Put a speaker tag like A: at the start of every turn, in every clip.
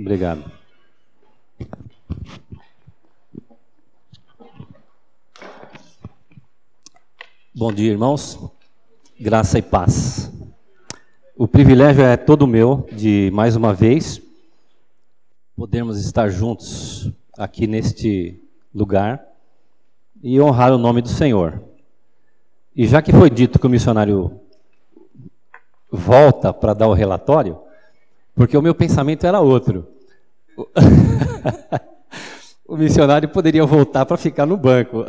A: Obrigado. Bom dia, irmãos. Graça e paz. O privilégio é todo meu de, mais uma vez, podermos estar juntos aqui neste lugar e honrar o nome do Senhor. E já que foi dito que o missionário volta para dar o relatório, porque o meu pensamento era outro. o missionário poderia voltar para ficar no banco.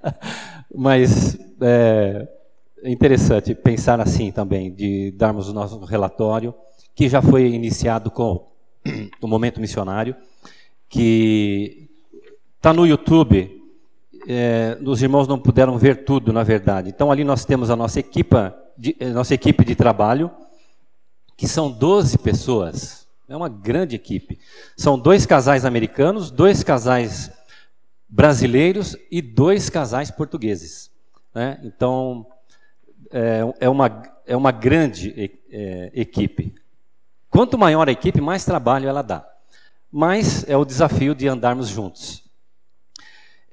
A: Mas é, é interessante pensar assim também, de darmos o nosso relatório, que já foi iniciado com o Momento Missionário, que está no YouTube. É, os irmãos não puderam ver tudo, na verdade. Então ali nós temos a nossa equipa de, nossa equipe de trabalho, que são 12 pessoas. É uma grande equipe. São dois casais americanos, dois casais brasileiros e dois casais portugueses. Né? Então, é, é, uma, é uma grande é, equipe. Quanto maior a equipe, mais trabalho ela dá. Mas é o desafio de andarmos juntos.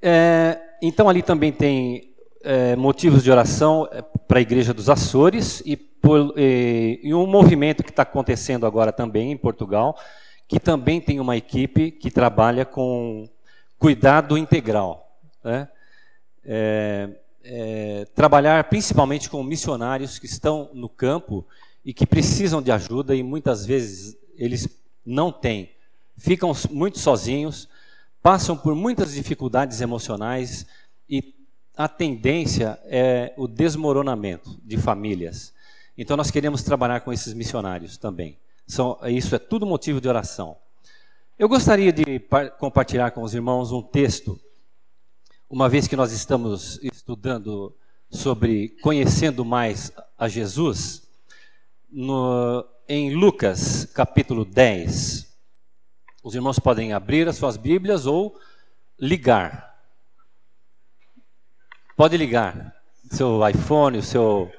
A: É, então, ali também tem é, motivos de oração é, para a Igreja dos Açores e por, e, e um movimento que está acontecendo agora também em Portugal, que também tem uma equipe que trabalha com cuidado integral. Né? É, é, trabalhar principalmente com missionários que estão no campo e que precisam de ajuda e muitas vezes eles não têm. Ficam muito sozinhos, passam por muitas dificuldades emocionais e a tendência é o desmoronamento de famílias. Então nós queremos trabalhar com esses missionários também. São, isso é tudo motivo de oração. Eu gostaria de compartilhar com os irmãos um texto, uma vez que nós estamos estudando sobre conhecendo mais a Jesus, no, em Lucas capítulo 10. Os irmãos podem abrir as suas Bíblias ou ligar. Pode ligar seu iPhone, o seu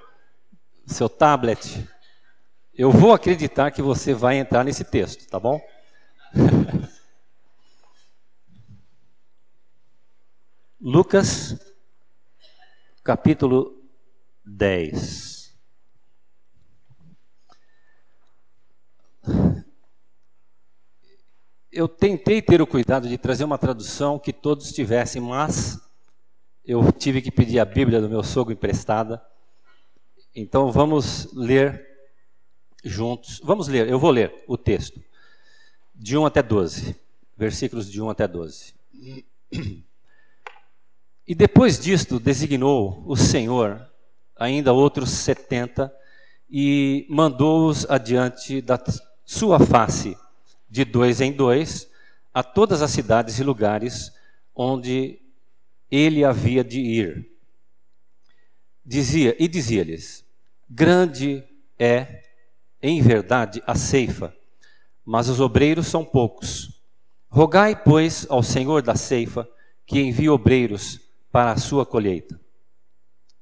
A: seu tablet, eu vou acreditar que você vai entrar nesse texto, tá bom? Lucas, capítulo 10. Eu tentei ter o cuidado de trazer uma tradução que todos tivessem, mas eu tive que pedir a Bíblia do meu sogro emprestada então vamos ler juntos. Vamos ler, eu vou ler o texto. De 1 até 12. Versículos de 1 até 12. E depois disto designou o Senhor ainda outros setenta e mandou-os adiante da sua face, de dois em dois, a todas as cidades e lugares onde ele havia de ir. Dizia e dizia-lhes: Grande é, em verdade, a ceifa, mas os obreiros são poucos. Rogai, pois, ao Senhor da ceifa que envie obreiros para a sua colheita.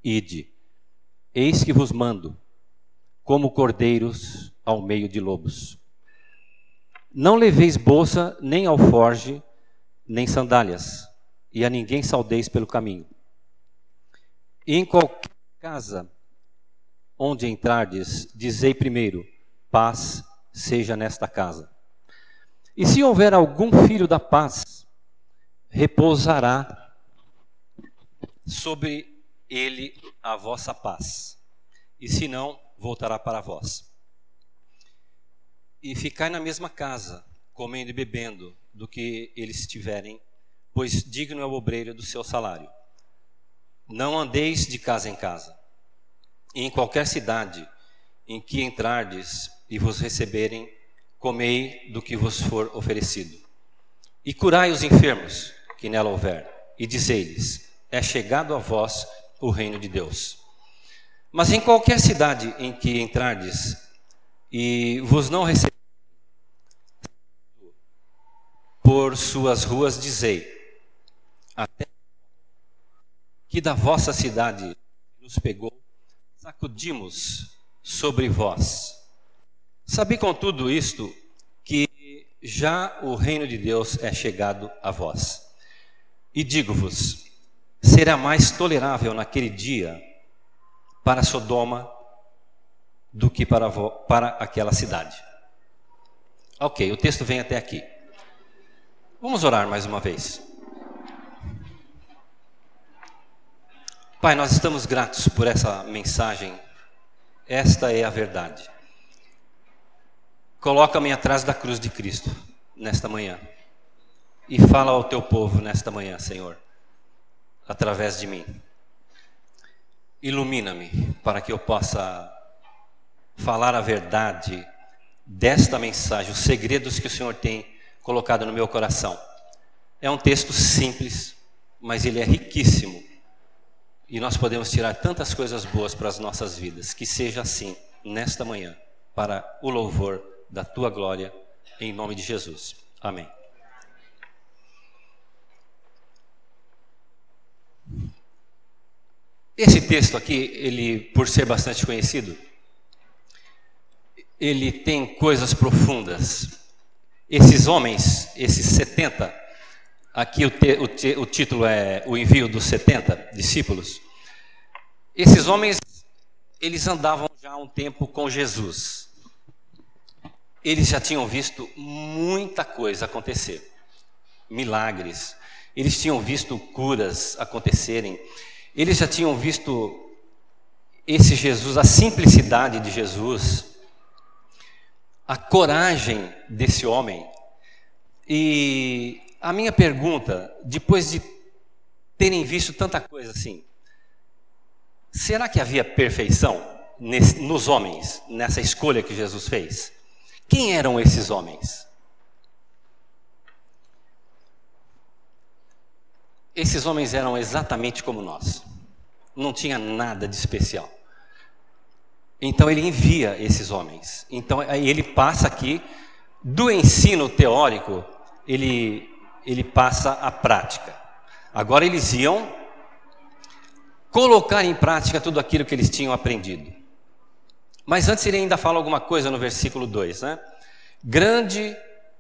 A: Ide, eis que vos mando, como cordeiros ao meio de lobos. Não leveis bolsa, nem alforge, nem sandálias, e a ninguém saudeis pelo caminho. E em qualquer casa onde entrardes, dizei primeiro: paz seja nesta casa. E se houver algum filho da paz, repousará sobre ele a vossa paz. E se não, voltará para vós. E ficai na mesma casa, comendo e bebendo, do que eles tiverem, pois digno é o obreiro do seu salário. Não andeis de casa em casa em qualquer cidade em que entrardes e vos receberem, comei do que vos for oferecido. E curai os enfermos que nela houver, e dizei-lhes: É chegado a vós o reino de Deus. Mas em qualquer cidade em que entrardes e vos não receberem, por suas ruas dizei: Até que da vossa cidade nos pegou sacudimos sobre vós. Sabe com tudo isto que já o reino de Deus é chegado a vós. E digo-vos: será mais tolerável naquele dia para Sodoma do que para, para aquela cidade. Ok, o texto vem até aqui. Vamos orar mais uma vez. Pai, nós estamos gratos por essa mensagem. Esta é a verdade. Coloca-me atrás da cruz de Cristo nesta manhã e fala ao teu povo nesta manhã, Senhor, através de mim. Ilumina-me para que eu possa falar a verdade desta mensagem, os segredos que o Senhor tem colocado no meu coração. É um texto simples, mas ele é riquíssimo. E nós podemos tirar tantas coisas boas para as nossas vidas. Que seja assim nesta manhã, para o louvor da tua glória, em nome de Jesus. Amém. Esse texto aqui, ele, por ser bastante conhecido, ele tem coisas profundas. Esses homens, esses 70, aqui o, te, o, te, o título é O Envio dos 70 Discípulos. Esses homens, eles andavam já há um tempo com Jesus eles já tinham visto muita coisa acontecer, milagres, eles tinham visto curas acontecerem, eles já tinham visto esse Jesus, a simplicidade de Jesus, a coragem desse homem. E a minha pergunta, depois de terem visto tanta coisa assim, será que havia perfeição nos homens, nessa escolha que Jesus fez? Quem eram esses homens? Esses homens eram exatamente como nós. Não tinha nada de especial. Então ele envia esses homens. Então ele passa aqui do ensino teórico, ele ele passa à prática. Agora eles iam colocar em prática tudo aquilo que eles tinham aprendido. Mas antes ele ainda fala alguma coisa no versículo 2, né? Grande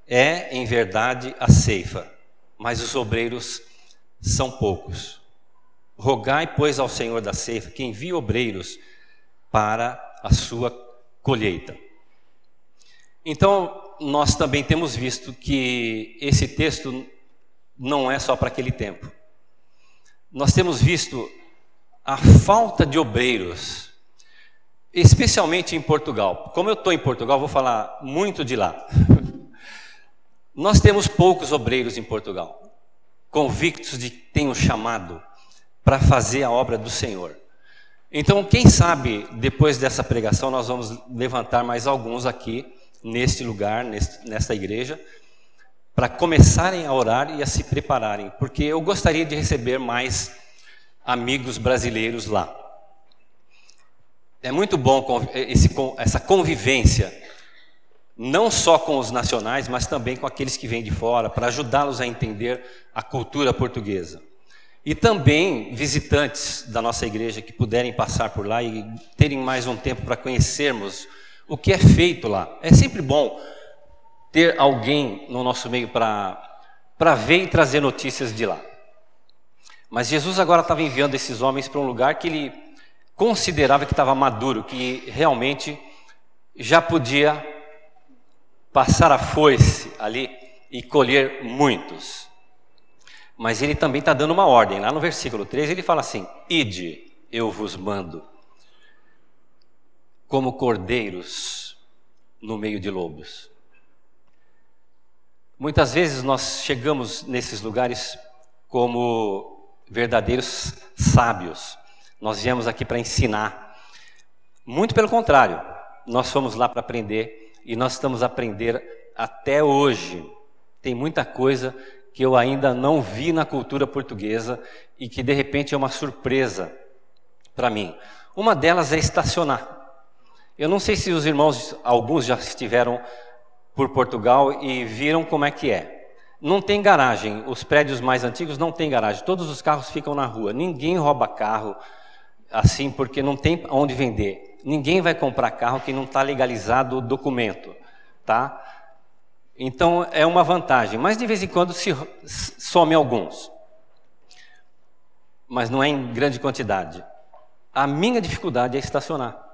A: é em verdade a ceifa, mas os obreiros são poucos. Rogai, pois, ao Senhor da ceifa que envie obreiros para a sua colheita. Então, nós também temos visto que esse texto não é só para aquele tempo. Nós temos visto a falta de obreiros especialmente em Portugal. Como eu estou em Portugal, vou falar muito de lá. Nós temos poucos obreiros em Portugal, convictos de que têm um chamado para fazer a obra do Senhor. Então, quem sabe, depois dessa pregação, nós vamos levantar mais alguns aqui, neste lugar, neste, nesta igreja, para começarem a orar e a se prepararem, porque eu gostaria de receber mais amigos brasileiros lá. É muito bom esse, essa convivência, não só com os nacionais, mas também com aqueles que vêm de fora, para ajudá-los a entender a cultura portuguesa. E também visitantes da nossa igreja que puderem passar por lá e terem mais um tempo para conhecermos o que é feito lá. É sempre bom ter alguém no nosso meio para ver e trazer notícias de lá. Mas Jesus agora estava enviando esses homens para um lugar que ele considerava que estava maduro, que realmente já podia passar a foice ali e colher muitos. Mas ele também está dando uma ordem. Lá no versículo 3 ele fala assim: Ide, eu vos mando, como cordeiros no meio de lobos. Muitas vezes nós chegamos nesses lugares como verdadeiros sábios, nós viemos aqui para ensinar. Muito pelo contrário, nós fomos lá para aprender e nós estamos a aprender até hoje. Tem muita coisa que eu ainda não vi na cultura portuguesa e que de repente é uma surpresa para mim. Uma delas é estacionar. Eu não sei se os irmãos, alguns já estiveram por Portugal e viram como é que é. Não tem garagem, os prédios mais antigos não têm garagem, todos os carros ficam na rua, ninguém rouba carro, assim porque não tem onde vender. Ninguém vai comprar carro que não está legalizado o documento, tá? Então é uma vantagem, mas de vez em quando se some alguns. Mas não é em grande quantidade. A minha dificuldade é estacionar.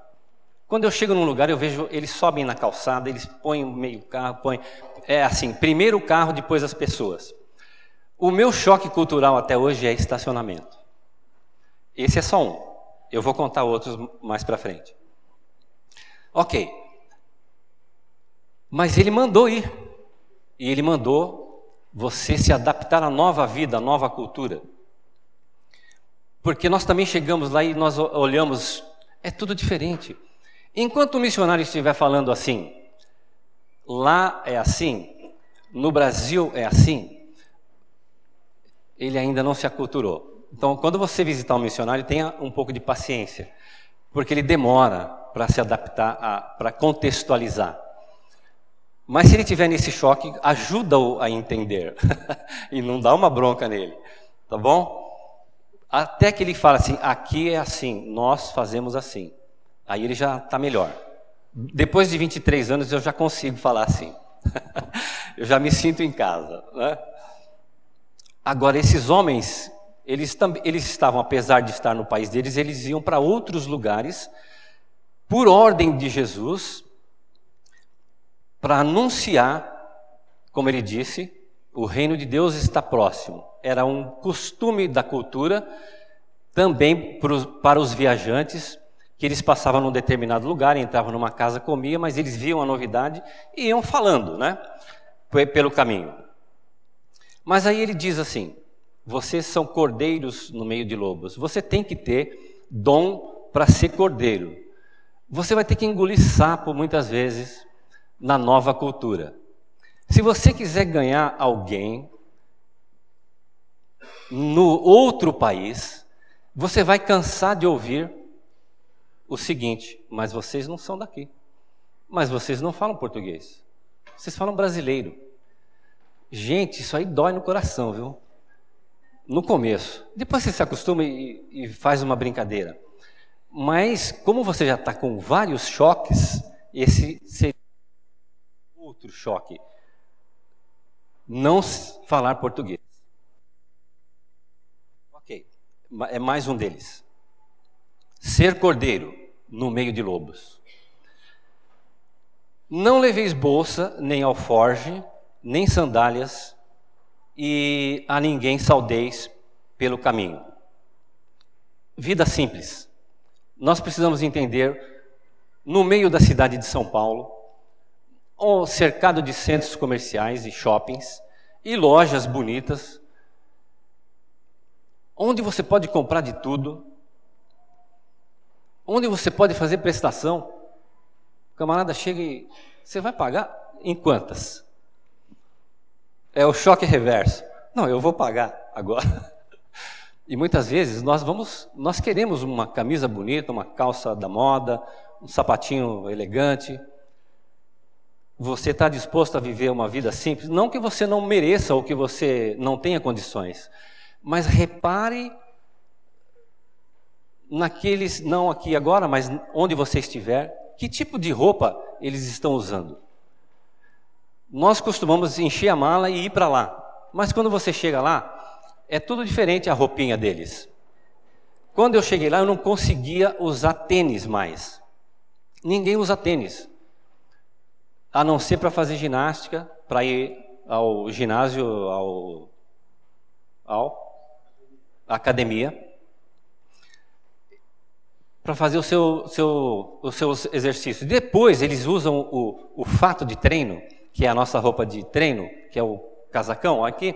A: Quando eu chego num lugar, eu vejo eles sobem na calçada, eles põem meio carro, põem. É assim, primeiro o carro, depois as pessoas. O meu choque cultural até hoje é estacionamento. Esse é só um. Eu vou contar outros mais para frente. Ok. Mas ele mandou ir. E ele mandou você se adaptar à nova vida, à nova cultura. Porque nós também chegamos lá e nós olhamos, é tudo diferente. Enquanto o missionário estiver falando assim, lá é assim, no Brasil é assim, ele ainda não se aculturou. Então, quando você visitar um missionário, tenha um pouco de paciência, porque ele demora para se adaptar, para contextualizar. Mas se ele tiver nesse choque, ajuda-o a entender e não dá uma bronca nele, tá bom? Até que ele fala assim: aqui é assim, nós fazemos assim. Aí ele já está melhor. Depois de 23 anos eu já consigo falar assim. eu já me sinto em casa. Né? Agora, esses homens, eles, eles estavam, apesar de estar no país deles, eles iam para outros lugares, por ordem de Jesus, para anunciar, como ele disse, o reino de Deus está próximo. Era um costume da cultura, também para os viajantes, que eles passavam num determinado lugar, entravam numa casa, comiam, mas eles viam a novidade e iam falando, né? Pelo caminho. Mas aí ele diz assim: vocês são cordeiros no meio de lobos. Você tem que ter dom para ser cordeiro. Você vai ter que engolir sapo muitas vezes na nova cultura. Se você quiser ganhar alguém no outro país, você vai cansar de ouvir o seguinte: mas vocês não são daqui. Mas vocês não falam português. Vocês falam brasileiro. Gente, isso aí dói no coração, viu? No começo. Depois você se acostuma e, e faz uma brincadeira. Mas, como você já está com vários choques, esse seria outro choque. Não falar português. Ok, é mais um deles. Ser cordeiro no meio de lobos. Não leveis bolsa, nem alforge, nem sandálias, e a ninguém saudeis pelo caminho. Vida simples. Nós precisamos entender, no meio da cidade de São Paulo, cercado de centros comerciais e shoppings e lojas bonitas, onde você pode comprar de tudo, onde você pode fazer prestação. O camarada chega e você vai pagar em quantas? É o choque reverso. Não, eu vou pagar agora. E muitas vezes nós vamos, nós queremos uma camisa bonita, uma calça da moda, um sapatinho elegante. Você está disposto a viver uma vida simples? Não que você não mereça ou que você não tenha condições, mas repare naqueles, não aqui agora, mas onde você estiver, que tipo de roupa eles estão usando. Nós costumamos encher a mala e ir para lá. Mas quando você chega lá, é tudo diferente a roupinha deles. Quando eu cheguei lá, eu não conseguia usar tênis mais. Ninguém usa tênis. A não ser para fazer ginástica, para ir ao ginásio, ao, ao academia, para fazer o seu, seu, os seus exercícios. Depois eles usam o, o fato de treino que é a nossa roupa de treino, que é o casacão aqui,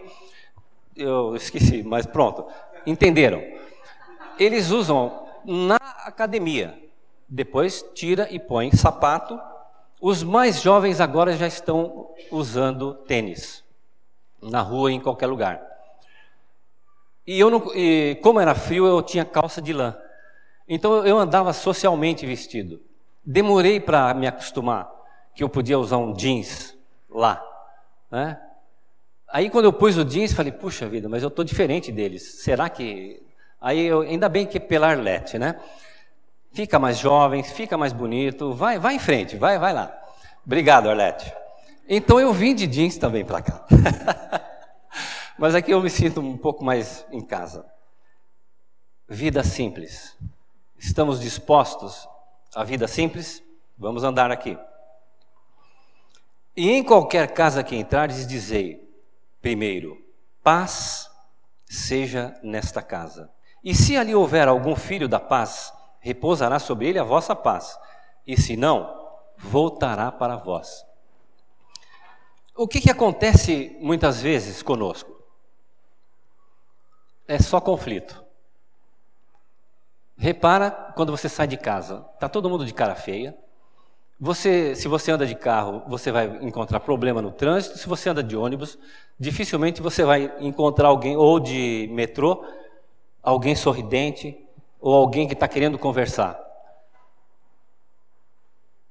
A: eu esqueci, mas pronto, entenderam. Eles usam na academia, depois tira e põe sapato. Os mais jovens agora já estão usando tênis, na rua, em qualquer lugar. E eu não, e como era frio, eu tinha calça de lã. Então eu andava socialmente vestido. Demorei para me acostumar que eu podia usar um jeans lá. Né? Aí quando eu pus o jeans, falei, puxa vida, mas eu estou diferente deles. Será que. Aí eu, ainda bem que é pela Arlete, né? Fica mais jovem, fica mais bonito, vai, vai em frente, vai, vai lá. Obrigado, Arlete. Então eu vim de jeans também para cá. Mas aqui eu me sinto um pouco mais em casa. Vida simples. Estamos dispostos à vida simples? Vamos andar aqui. E em qualquer casa que entrares, dizei: primeiro, paz seja nesta casa. E se ali houver algum filho da paz, repousará sobre ele a vossa paz, e se não, voltará para vós. O que, que acontece muitas vezes conosco? É só conflito. Repara quando você sai de casa, está todo mundo de cara feia. Você, se você anda de carro, você vai encontrar problema no trânsito. Se você anda de ônibus, dificilmente você vai encontrar alguém ou de metrô, alguém sorridente ou alguém que está querendo conversar.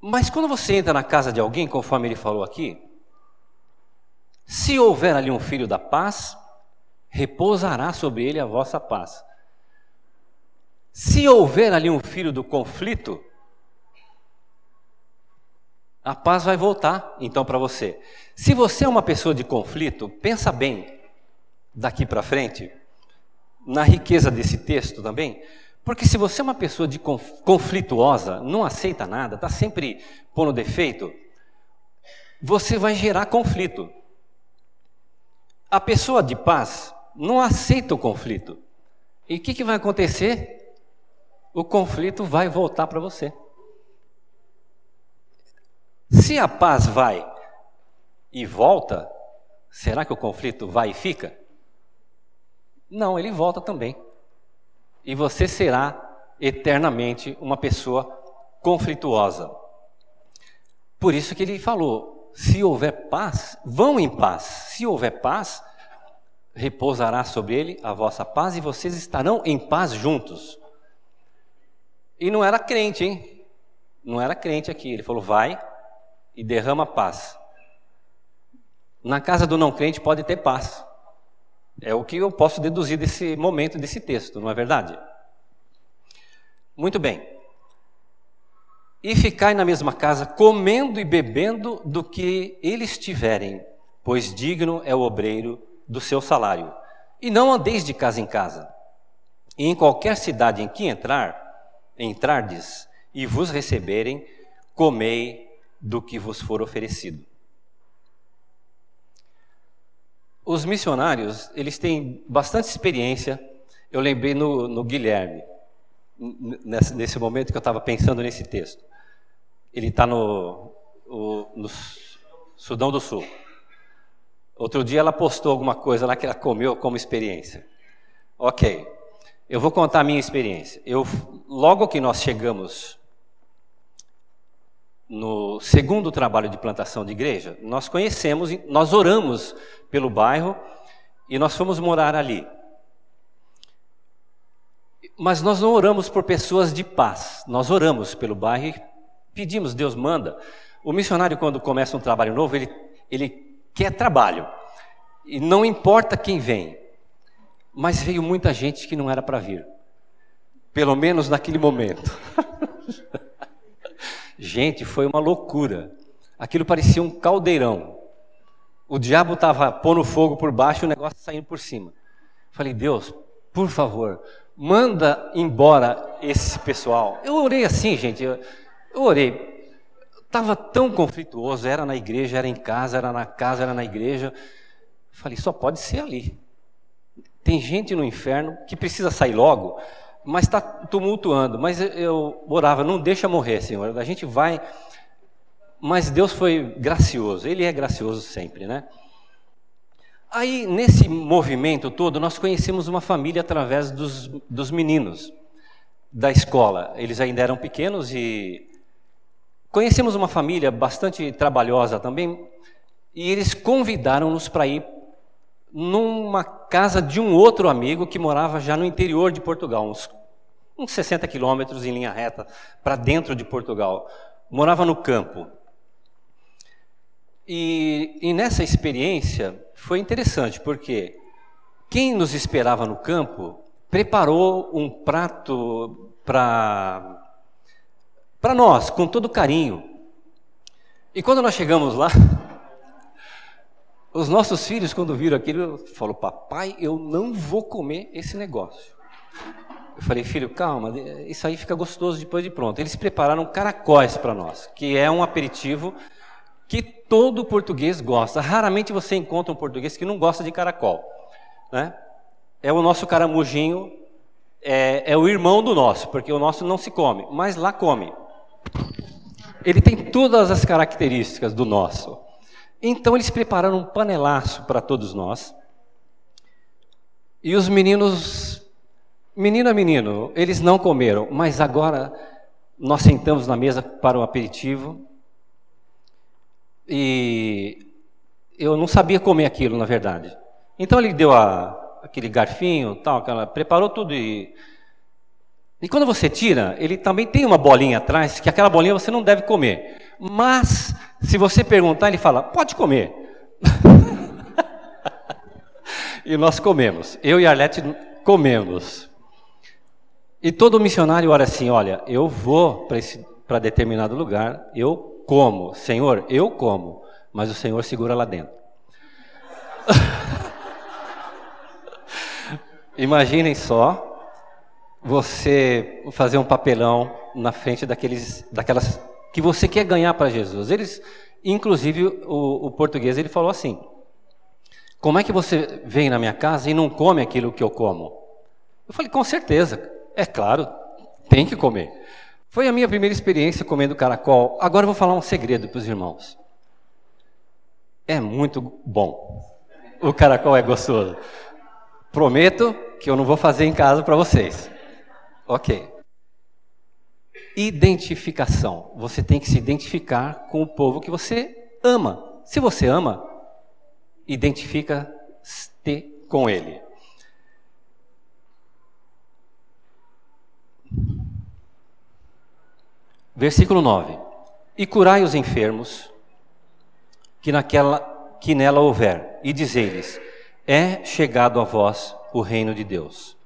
A: Mas quando você entra na casa de alguém, conforme ele falou aqui, se houver ali um filho da paz, repousará sobre ele a vossa paz. Se houver ali um filho do conflito, a paz vai voltar então para você. Se você é uma pessoa de conflito, pensa bem daqui para frente, na riqueza desse texto também, porque se você é uma pessoa de conflituosa, não aceita nada, está sempre pondo defeito, você vai gerar conflito. A pessoa de paz não aceita o conflito. E o que, que vai acontecer? O conflito vai voltar para você. Se a paz vai e volta, será que o conflito vai e fica? Não, ele volta também e você será eternamente uma pessoa conflituosa. Por isso que ele falou: se houver paz, vão em paz. Se houver paz, repousará sobre ele a vossa paz e vocês estarão em paz juntos. E não era crente, hein? Não era crente aqui. Ele falou: vai e derrama paz. Na casa do não crente pode ter paz. É o que eu posso deduzir desse momento, desse texto, não é verdade? Muito bem. E ficai na mesma casa, comendo e bebendo do que eles tiverem, pois digno é o obreiro do seu salário. E não andeis de casa em casa. E em qualquer cidade em que entrar, entrardes e vos receberem, comei do que vos for oferecido. Os missionários, eles têm bastante experiência. Eu lembrei no, no Guilherme, nesse, nesse, momento que eu estava pensando nesse texto. Ele está no, no Sudão do Sul. Outro dia ela postou alguma coisa lá que ela comeu como experiência. Ok, eu vou contar a minha experiência. Eu, logo que nós chegamos no segundo trabalho de plantação de igreja, nós conhecemos, nós oramos pelo bairro e nós fomos morar ali. Mas nós não oramos por pessoas de paz, nós oramos pelo bairro e pedimos, Deus manda. O missionário, quando começa um trabalho novo, ele, ele quer trabalho, e não importa quem vem, mas veio muita gente que não era para vir, pelo menos naquele momento. Gente, foi uma loucura. Aquilo parecia um caldeirão. O diabo estava pondo fogo por baixo e o negócio saindo por cima. Falei, Deus, por favor, manda embora esse pessoal. Eu orei assim, gente. Eu, orei. Estava tão conflituoso, era na igreja, era em casa, era na casa, era na igreja. Falei, só pode ser ali. Tem gente no inferno que precisa sair logo, mas está tumultuando. Mas eu orava, não deixa morrer, Senhor. A gente vai. Mas Deus foi gracioso, Ele é gracioso sempre, né? Aí, nesse movimento todo, nós conhecemos uma família através dos, dos meninos da escola. Eles ainda eram pequenos e conhecemos uma família bastante trabalhosa também. E eles convidaram-nos para ir numa casa de um outro amigo que morava já no interior de Portugal, uns, uns 60 quilômetros em linha reta para dentro de Portugal. Morava no campo. E, e nessa experiência foi interessante, porque quem nos esperava no campo preparou um prato para para nós, com todo carinho. E quando nós chegamos lá, Os nossos filhos, quando viram aquilo, falaram: Papai, eu não vou comer esse negócio. Eu falei, filho, calma, isso aí fica gostoso depois de pronto. Eles prepararam caracóis para nós, que é um aperitivo que todo português gosta. Raramente você encontra um português que não gosta de caracol. Né? É o nosso caramujinho, é, é o irmão do nosso, porque o nosso não se come, mas lá come. Ele tem todas as características do nosso. Então eles prepararam um panelaço para todos nós. E os meninos Menino a menino, eles não comeram, mas agora nós sentamos na mesa para o aperitivo e eu não sabia comer aquilo, na verdade. Então ele deu a, aquele garfinho, tal, aquela, preparou tudo e e quando você tira, ele também tem uma bolinha atrás, que aquela bolinha você não deve comer. Mas se você perguntar, ele fala: "Pode comer". e nós comemos. Eu e a Arlete comemos. E todo missionário ora assim: olha, eu vou para determinado lugar, eu como, Senhor, eu como, mas o Senhor segura lá dentro. Imaginem só você fazer um papelão na frente daqueles, daquelas que você quer ganhar para Jesus. Eles, inclusive, o, o português ele falou assim: como é que você vem na minha casa e não come aquilo que eu como? Eu falei, com certeza. É claro, tem que comer. Foi a minha primeira experiência comendo caracol. Agora eu vou falar um segredo para os irmãos. É muito bom. O caracol é gostoso. Prometo que eu não vou fazer em casa para vocês. Ok. Identificação. Você tem que se identificar com o povo que você ama. Se você ama, identifica-se com ele. Versículo 9: E curai os enfermos que, naquela, que nela houver, e dizei-lhes: É chegado a vós o reino de Deus.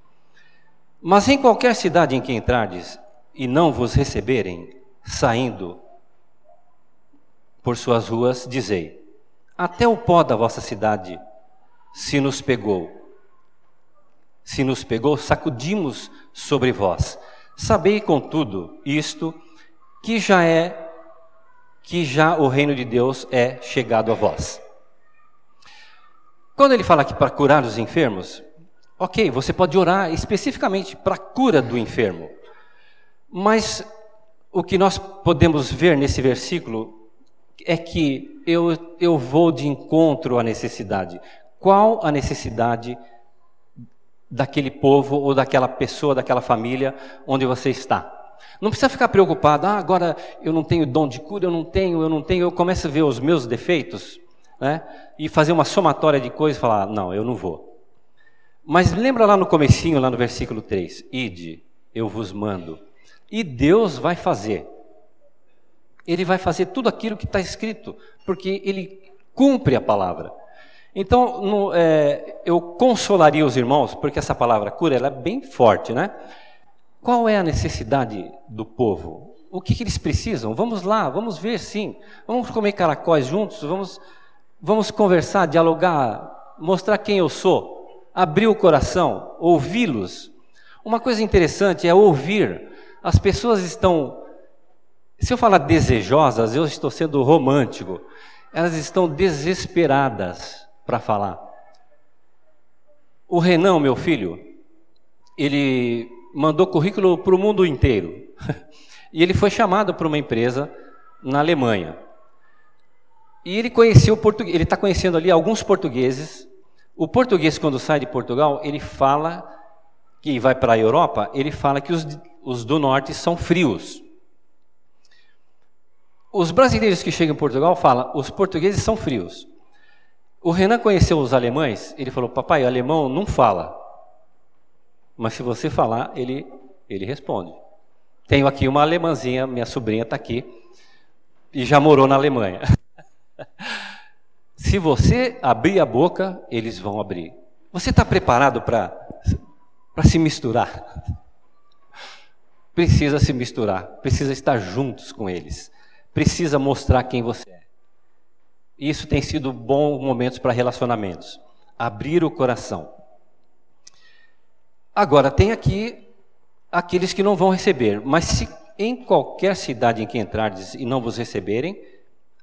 A: Mas em qualquer cidade em que entrardes e não vos receberem, saindo por suas ruas, dizei: Até o pó da vossa cidade se nos pegou. Se nos pegou, sacudimos sobre vós. Sabei, contudo, isto que já é que já o reino de Deus é chegado a vós. Quando ele fala aqui para curar os enfermos, ok, você pode orar especificamente para a cura do enfermo. Mas o que nós podemos ver nesse versículo é que eu, eu vou de encontro à necessidade. Qual a necessidade daquele povo ou daquela pessoa, daquela família onde você está? Não precisa ficar preocupado, ah, agora eu não tenho dom de cura, eu não tenho, eu não tenho. Eu começo a ver os meus defeitos né, e fazer uma somatória de coisas e falar, não, eu não vou. Mas lembra lá no comecinho, lá no versículo 3, Ide, eu vos mando. E Deus vai fazer. Ele vai fazer tudo aquilo que está escrito, porque Ele cumpre a palavra. Então, no, é, eu consolaria os irmãos, porque essa palavra cura ela é bem forte, né? Qual é a necessidade do povo? O que, que, eles precisam? Vamos lá, vamos ver sim. Vamos comer caracóis juntos, vamos, vamos conversar, dialogar, mostrar quem eu sou, abrir o coração, ouvi-los. Uma coisa interessante é ouvir. As pessoas estão, se eu falar desejosas, eu estou sendo romântico. Elas estão desesperadas para falar. O Renan, meu filho, ele mandou currículo para o mundo inteiro. e ele foi chamado para uma empresa na Alemanha. E ele conheceu o português, ele está conhecendo ali alguns portugueses. O português, quando sai de Portugal, ele fala que vai para a Europa, ele fala que os, os do norte são frios. Os brasileiros que chegam em Portugal falam, os portugueses são frios. O Renan conheceu os alemães, ele falou, papai, o alemão não fala. Mas se você falar, ele, ele responde. Tenho aqui uma alemãzinha, minha sobrinha está aqui, e já morou na Alemanha. se você abrir a boca, eles vão abrir. Você está preparado para se misturar? Precisa se misturar, precisa estar juntos com eles, precisa mostrar quem você é. Isso tem sido bom momentos para relacionamentos. Abrir o coração. Agora, tem aqui aqueles que não vão receber, mas se em qualquer cidade em que entrardes e não vos receberem,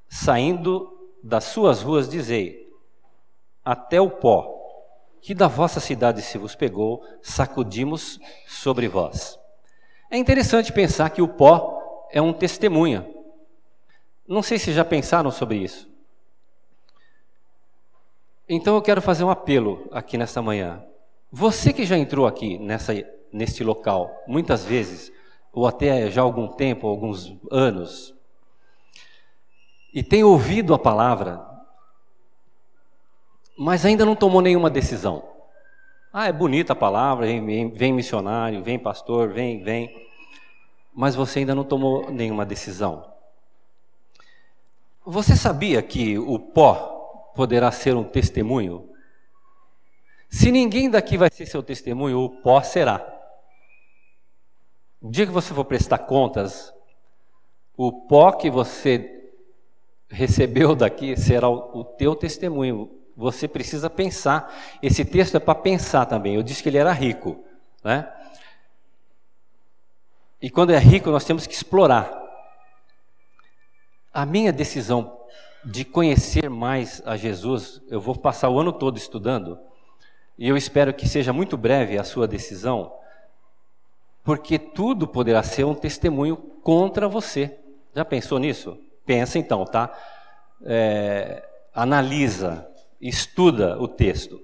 A: saindo das suas ruas, dizei: Até o pó que da vossa cidade se vos pegou, sacudimos sobre vós. É interessante pensar que o pó é um testemunha. Não sei se já pensaram sobre isso. Então eu quero fazer um apelo aqui nesta manhã. Você que já entrou aqui nessa, neste local, muitas vezes, ou até já há algum tempo, alguns anos, e tem ouvido a palavra, mas ainda não tomou nenhuma decisão. Ah, é bonita a palavra, vem, vem, missionário, vem pastor, vem, vem, mas você ainda não tomou nenhuma decisão. Você sabia que o pó poderá ser um testemunho se ninguém daqui vai ser seu testemunho, o pó será. O dia que você for prestar contas, o pó que você recebeu daqui será o, teu testemunho. Você precisa pensar. Esse texto é para pensar também. Eu disse que ele era rico, né? E quando é rico, nós temos que explorar. A minha decisão de conhecer mais a Jesus, eu vou passar o ano todo estudando e eu espero que seja muito breve a sua decisão, porque tudo poderá ser um testemunho contra você. Já pensou nisso? Pensa então, tá? É, analisa, estuda o texto.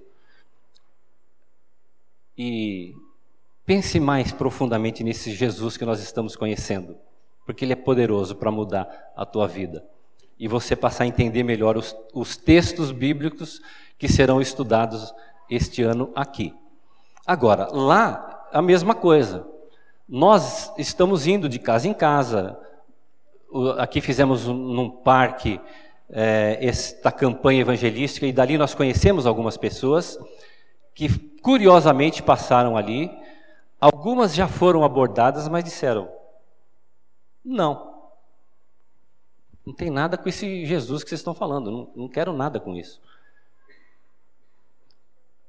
A: E pense mais profundamente nesse Jesus que nós estamos conhecendo, porque ele é poderoso para mudar a tua vida. E você passar a entender melhor os, os textos bíblicos que serão estudados este ano aqui. Agora, lá, a mesma coisa. Nós estamos indo de casa em casa. Aqui fizemos num parque é, esta campanha evangelística e dali nós conhecemos algumas pessoas que curiosamente passaram ali. Algumas já foram abordadas, mas disseram: não, não tem nada com esse Jesus que vocês estão falando, não, não quero nada com isso.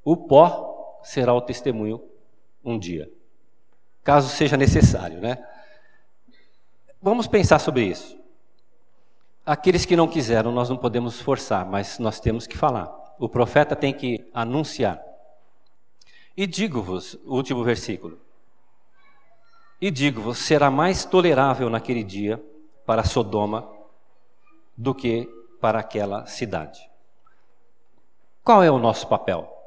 A: O pó será o testemunho um dia, caso seja necessário, né? Vamos pensar sobre isso. Aqueles que não quiseram, nós não podemos forçar, mas nós temos que falar. O profeta tem que anunciar. E digo-vos, último versículo. E digo-vos, será mais tolerável naquele dia para Sodoma do que para aquela cidade. Qual é o nosso papel?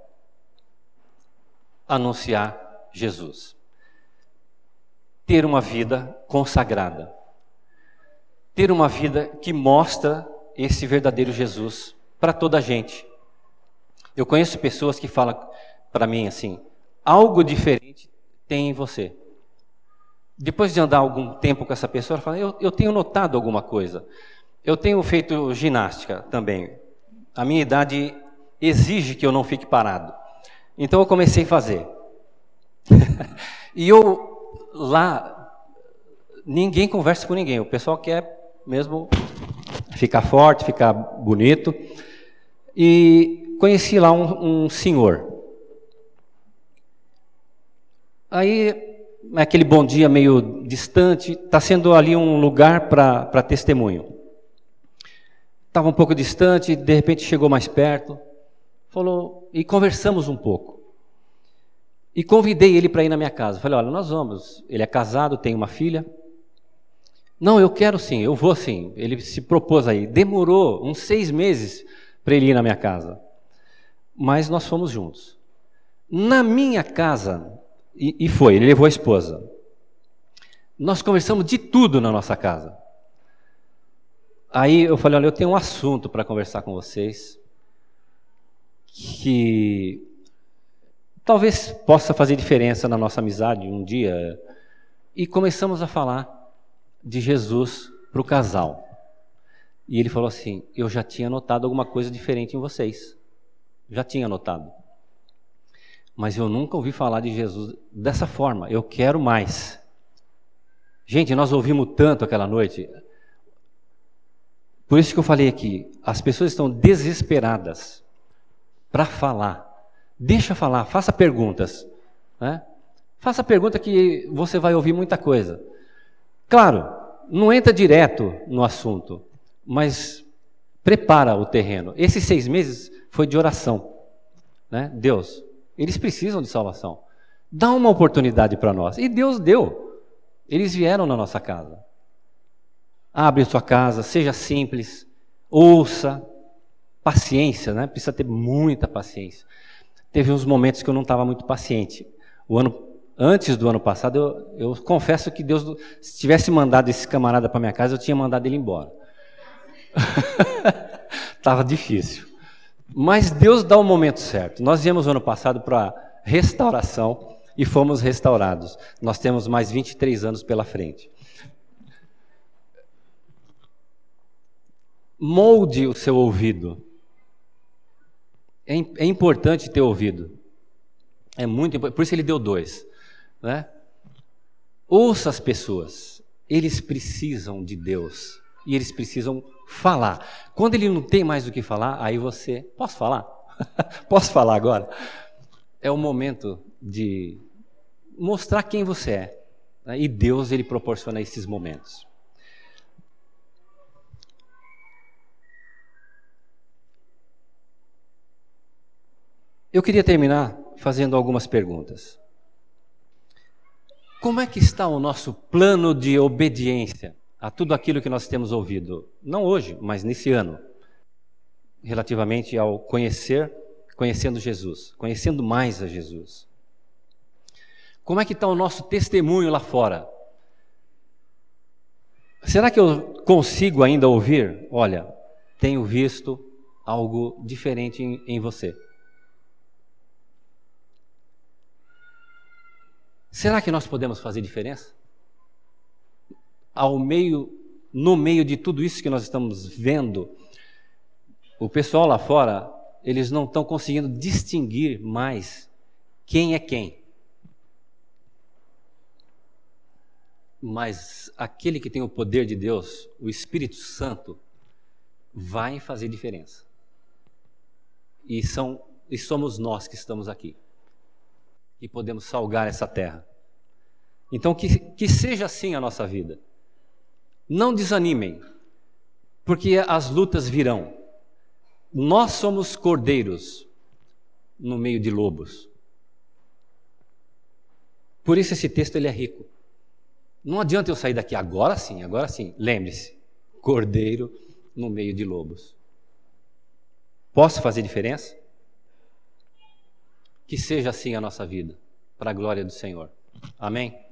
A: anunciar Jesus. Ter uma vida consagrada. Ter uma vida que mostra esse verdadeiro Jesus para toda a gente. Eu conheço pessoas que falam para mim assim: algo diferente tem em você. Depois de andar algum tempo com essa pessoa, ela fala: eu, eu tenho notado alguma coisa. Eu tenho feito ginástica também. A minha idade exige que eu não fique parado. Então eu comecei a fazer. e eu lá, ninguém conversa com ninguém. O pessoal quer mesmo ficar forte, ficar bonito. E conheci lá um, um senhor. Aí, aquele bom dia meio distante, está sendo ali um lugar para testemunho. Estava um pouco distante, de repente chegou mais perto falou e conversamos um pouco. E convidei ele para ir na minha casa. Falei, olha, nós vamos. Ele é casado, tem uma filha. Não, eu quero sim, eu vou sim. Ele se propôs aí. Demorou uns seis meses para ele ir na minha casa. Mas nós fomos juntos. Na minha casa, e, e foi, ele levou a esposa. Nós conversamos de tudo na nossa casa. Aí eu falei, olha, eu tenho um assunto para conversar com vocês que talvez possa fazer diferença na nossa amizade um dia. E começamos a falar de Jesus para o casal. E ele falou assim: Eu já tinha notado alguma coisa diferente em vocês. Já tinha notado. Mas eu nunca ouvi falar de Jesus dessa forma. Eu quero mais. Gente, nós ouvimos tanto aquela noite. Por isso que eu falei aqui, as pessoas estão desesperadas para falar. Deixa falar, faça perguntas. Né? Faça pergunta que você vai ouvir muita coisa. Claro, não entra direto no assunto, mas prepara o terreno. Esses seis meses foi de oração. Né? Deus, eles precisam de salvação. Dá uma oportunidade para nós. E Deus deu. Eles vieram na nossa casa. Abre sua casa, seja simples, ouça, paciência, né? Precisa ter muita paciência. Teve uns momentos que eu não estava muito paciente. O ano antes do ano passado, eu, eu confesso que Deus, se tivesse mandado esse camarada para minha casa, eu tinha mandado ele embora. Tava difícil. Mas Deus dá o momento certo. Nós viemos ano passado para restauração e fomos restaurados. Nós temos mais 23 anos pela frente. molde o seu ouvido. É, é importante ter ouvido. É muito importante. Por isso ele deu dois. Né? Ouça as pessoas. Eles precisam de Deus. E eles precisam falar. Quando ele não tem mais o que falar, aí você. Posso falar? Posso falar agora? É o momento de mostrar quem você é. Né? E Deus ele proporciona esses momentos. Eu queria terminar fazendo algumas perguntas. Como é que está o nosso plano de obediência a tudo aquilo que nós temos ouvido? Não hoje, mas nesse ano, relativamente ao conhecer, conhecendo Jesus, conhecendo mais a Jesus. Como é que está o nosso testemunho lá fora? Será que eu consigo ainda ouvir? Olha, tenho visto algo diferente em, em você. Será que nós podemos fazer diferença? Ao meio, no meio de tudo isso que nós estamos vendo, o pessoal lá fora, eles não estão conseguindo distinguir mais quem é quem. Mas aquele que tem o poder de Deus, o Espírito Santo, vai fazer diferença. E, são, e somos nós que estamos aqui e podemos salgar essa terra. Então, que, que seja assim a nossa vida. Não desanimem, porque as lutas virão. Nós somos cordeiros no meio de lobos. Por isso esse texto ele é rico. Não adianta eu sair daqui agora sim, agora sim. Lembre-se, cordeiro no meio de lobos. Posso fazer diferença? Que seja assim a nossa vida, para a glória do Senhor. Amém?